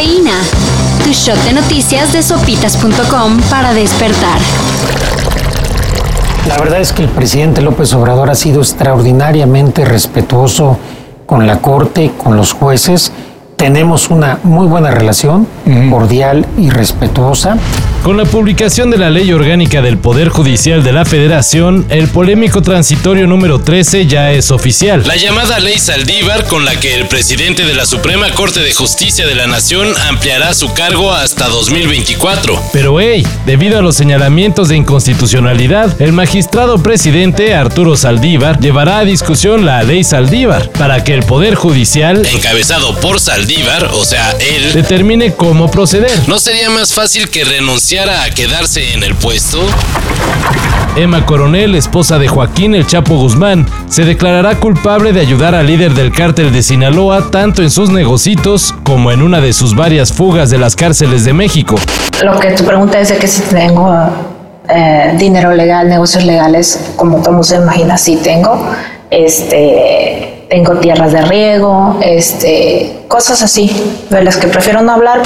Cafeína. Tu shot de noticias de sopitas.com para despertar. La verdad es que el presidente López Obrador ha sido extraordinariamente respetuoso con la Corte, con los jueces. Tenemos una muy buena relación, cordial y respetuosa. Con la publicación de la Ley Orgánica del Poder Judicial de la Federación, el polémico transitorio número 13 ya es oficial. La llamada Ley Saldívar, con la que el presidente de la Suprema Corte de Justicia de la Nación ampliará su cargo hasta 2024. Pero hey, debido a los señalamientos de inconstitucionalidad, el magistrado presidente Arturo Saldívar llevará a discusión la Ley Saldívar para que el Poder Judicial, encabezado por Saldívar, o sea, él, determine cómo proceder. ¿No sería más fácil que renunciar a quedarse en el puesto? Emma Coronel, esposa de Joaquín El Chapo Guzmán, se declarará culpable de ayudar al líder del cártel de Sinaloa tanto en sus negocios como en una de sus varias fugas de las cárceles de México. Lo que tu pregunta es de que si tengo eh, dinero legal, negocios legales, como todo se imagina, sí tengo. Este, tengo tierras de riego, este, cosas así, de las que prefiero no hablar.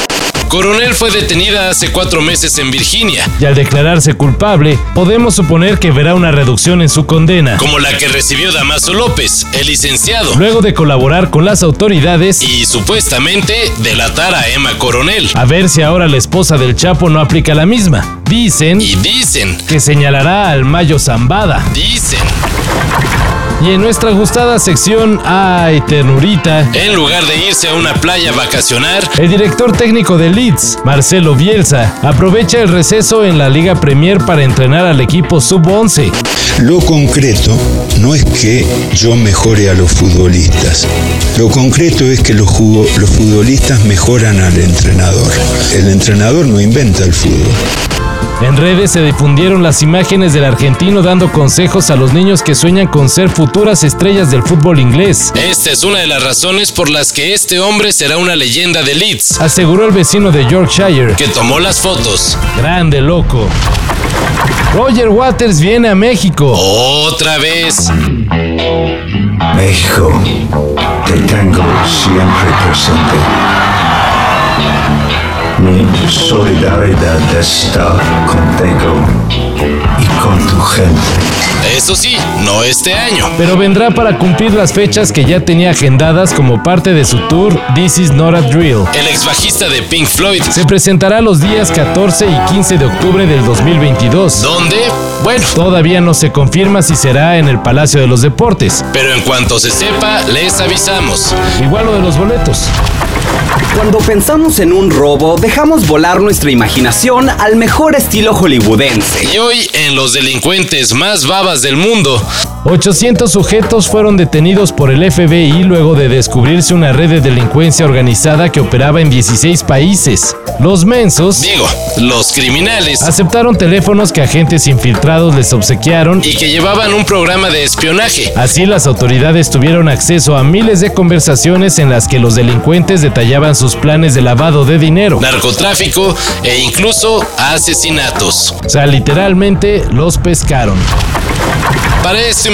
Coronel fue detenida hace cuatro meses en Virginia. Y al declararse culpable, podemos suponer que verá una reducción en su condena. Como la que recibió Damaso López, el licenciado. Luego de colaborar con las autoridades y supuestamente delatar a Emma Coronel. A ver si ahora la esposa del Chapo no aplica la misma. Dicen. Y dicen. Que señalará al Mayo Zambada. Dicen. Y en nuestra gustada sección Ay, ternurita. En lugar de irse a una playa a vacacionar, el director técnico de Leeds, Marcelo Bielsa, aprovecha el receso en la Liga Premier para entrenar al equipo sub-11. Lo concreto no es que yo mejore a los futbolistas. Lo concreto es que los, los futbolistas mejoran al entrenador. El entrenador no inventa el fútbol. En redes se difundieron las imágenes del argentino dando consejos a los niños que sueñan con ser futuras estrellas del fútbol inglés. Esta es una de las razones por las que este hombre será una leyenda de Leeds, aseguró el vecino de Yorkshire, que tomó las fotos. Grande loco. Roger Waters viene a México. Otra vez. México, te tengo siempre presente. Solidaridad está contigo y con tu gente. Eso sí, no este año. Pero vendrá para cumplir las fechas que ya tenía agendadas como parte de su tour This Is Not a Drill. El ex bajista de Pink Floyd se presentará los días 14 y 15 de octubre del 2022. ¿Dónde? Bueno, todavía no se confirma si será en el Palacio de los Deportes. Pero en cuanto se sepa, les avisamos. Igual lo de los boletos. Cuando pensamos en un robo, dejamos volar nuestra imaginación al mejor estilo hollywoodense. Y hoy, en los delincuentes más babas del mundo, 800 sujetos fueron detenidos por el FBI luego de descubrirse una red de delincuencia organizada que operaba en 16 países. Los mensos, digo, los criminales, aceptaron teléfonos que agentes infiltrados les obsequiaron y que llevaban un programa de espionaje. Así las autoridades tuvieron acceso a miles de conversaciones en las que los delincuentes detallaban sus planes de lavado de dinero, narcotráfico e incluso asesinatos. O sea, literalmente los pescaron. Para esta y